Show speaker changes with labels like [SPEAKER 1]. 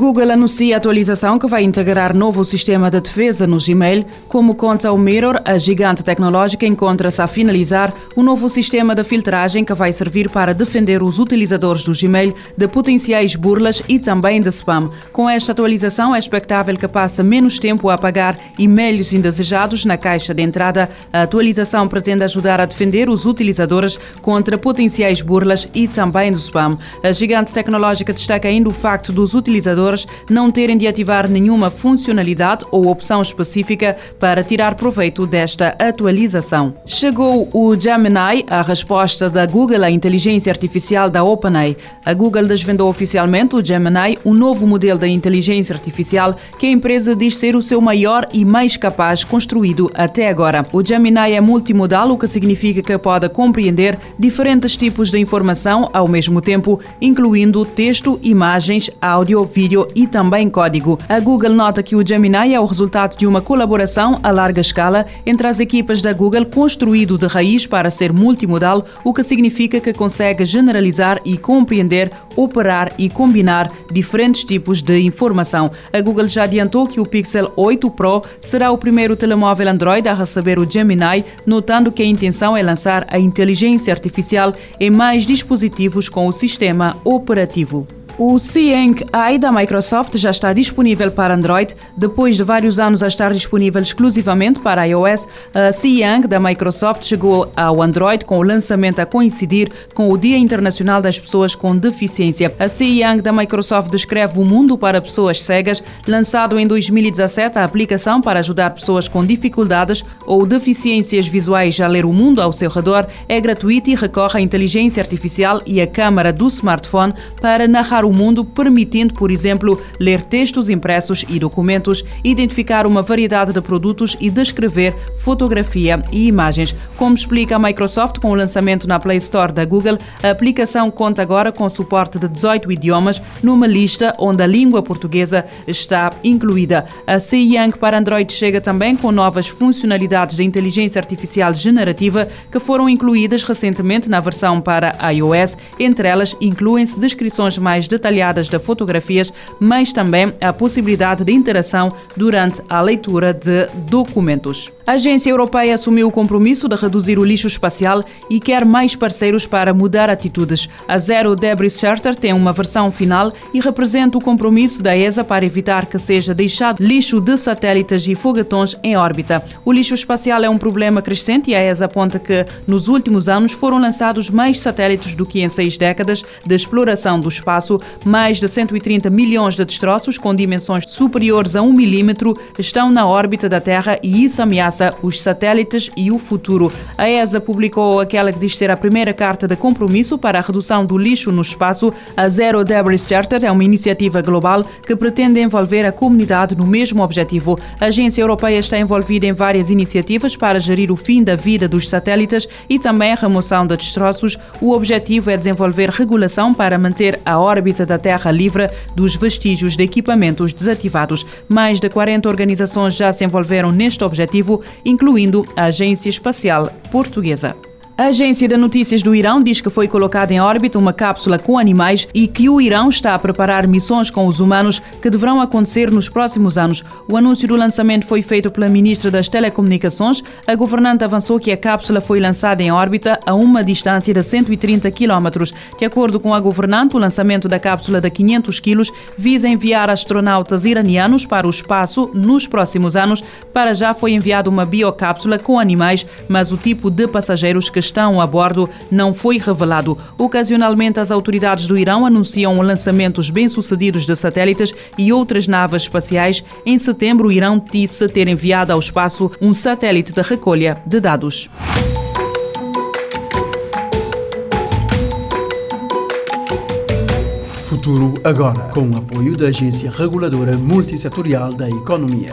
[SPEAKER 1] Google anuncia a atualização que vai integrar novo sistema de defesa no Gmail. Como conta o Mirror, a gigante tecnológica encontra-se a finalizar o novo sistema de filtragem que vai servir para defender os utilizadores do Gmail de potenciais burlas e também de spam. Com esta atualização, é expectável que passe menos tempo a apagar e-mails indesejados na caixa de entrada. A atualização pretende ajudar a defender os utilizadores contra potenciais burlas e também do spam. A gigante tecnológica destaca ainda o facto dos utilizadores não terem de ativar nenhuma funcionalidade ou opção específica para tirar proveito desta atualização. Chegou o Gemini, a resposta da Google à inteligência artificial da OpenAI. A Google desvendou oficialmente o Gemini, um novo modelo da inteligência artificial que a empresa diz ser o seu maior e mais capaz construído até agora. O Gemini é multimodal, o que significa que pode compreender diferentes tipos de informação ao mesmo tempo, incluindo texto, imagens, áudio, vídeo e também código. A Google nota que o Gemini é o resultado de uma colaboração a larga escala entre as equipas da Google, construído de raiz para ser multimodal, o que significa que consegue generalizar e compreender, operar e combinar diferentes tipos de informação. A Google já adiantou que o Pixel 8 Pro será o primeiro telemóvel Android a receber o Gemini, notando que a intenção é lançar a inteligência artificial em mais dispositivos com o sistema operativo. O Cieng AI da Microsoft já está disponível para Android. Depois de vários anos a estar disponível exclusivamente para iOS, a Cieng da Microsoft chegou ao Android com o lançamento a coincidir com o Dia Internacional das Pessoas com Deficiência. A Cieng da Microsoft descreve o mundo para pessoas cegas. Lançado em 2017, a aplicação para ajudar pessoas com dificuldades ou deficiências visuais a ler o mundo ao seu redor é gratuita e recorre à inteligência artificial e à câmara do smartphone para narrar o o mundo, permitindo, por exemplo, ler textos impressos e documentos, identificar uma variedade de produtos e descrever fotografia e imagens. Como explica a Microsoft com o lançamento na Play Store da Google, a aplicação conta agora com suporte de 18 idiomas numa lista onde a língua portuguesa está incluída. A Young para Android chega também com novas funcionalidades de inteligência artificial generativa que foram incluídas recentemente na versão para iOS. Entre elas, incluem-se descrições mais detalhadas detalhadas de fotografias, mas também a possibilidade de interação durante a leitura de documentos. A agência europeia assumiu o compromisso de reduzir o lixo espacial e quer mais parceiros para mudar atitudes. A Zero Debris Charter tem uma versão final e representa o compromisso da ESA para evitar que seja deixado lixo de satélites e foguetões em órbita. O lixo espacial é um problema crescente e a ESA aponta que, nos últimos anos, foram lançados mais satélites do que em seis décadas de exploração do espaço. Mais de 130 milhões de destroços com dimensões superiores a um milímetro estão na órbita da Terra e isso ameaça os satélites e o futuro. A ESA publicou aquela que diz ser a primeira carta de compromisso para a redução do lixo no espaço. A Zero Debris Charter é uma iniciativa global que pretende envolver a comunidade no mesmo objetivo. A agência europeia está envolvida em várias iniciativas para gerir o fim da vida dos satélites e também a remoção de destroços. O objetivo é desenvolver regulação para manter a órbita da Terra livre dos vestígios de equipamentos desativados. Mais de 40 organizações já se envolveram neste objetivo incluindo a Agência Espacial Portuguesa. A agência de notícias do Irão diz que foi colocada em órbita uma cápsula com animais e que o Irão está a preparar missões com os humanos que deverão acontecer nos próximos anos. O anúncio do lançamento foi feito pela ministra das Telecomunicações. A governante avançou que a cápsula foi lançada em órbita a uma distância de 130 km. De acordo com a governante, o lançamento da cápsula de 500 kg visa enviar astronautas iranianos para o espaço nos próximos anos. Para já foi enviada uma biocápsula com animais, mas o tipo de passageiros que estão a bordo não foi revelado. Ocasionalmente, as autoridades do Irão anunciam lançamentos bem-sucedidos de satélites e outras naves espaciais. Em setembro, o Irão disse ter enviado ao espaço um satélite de recolha de dados.
[SPEAKER 2] Futuro agora, com o apoio da Agência Reguladora Multissetorial da Economia.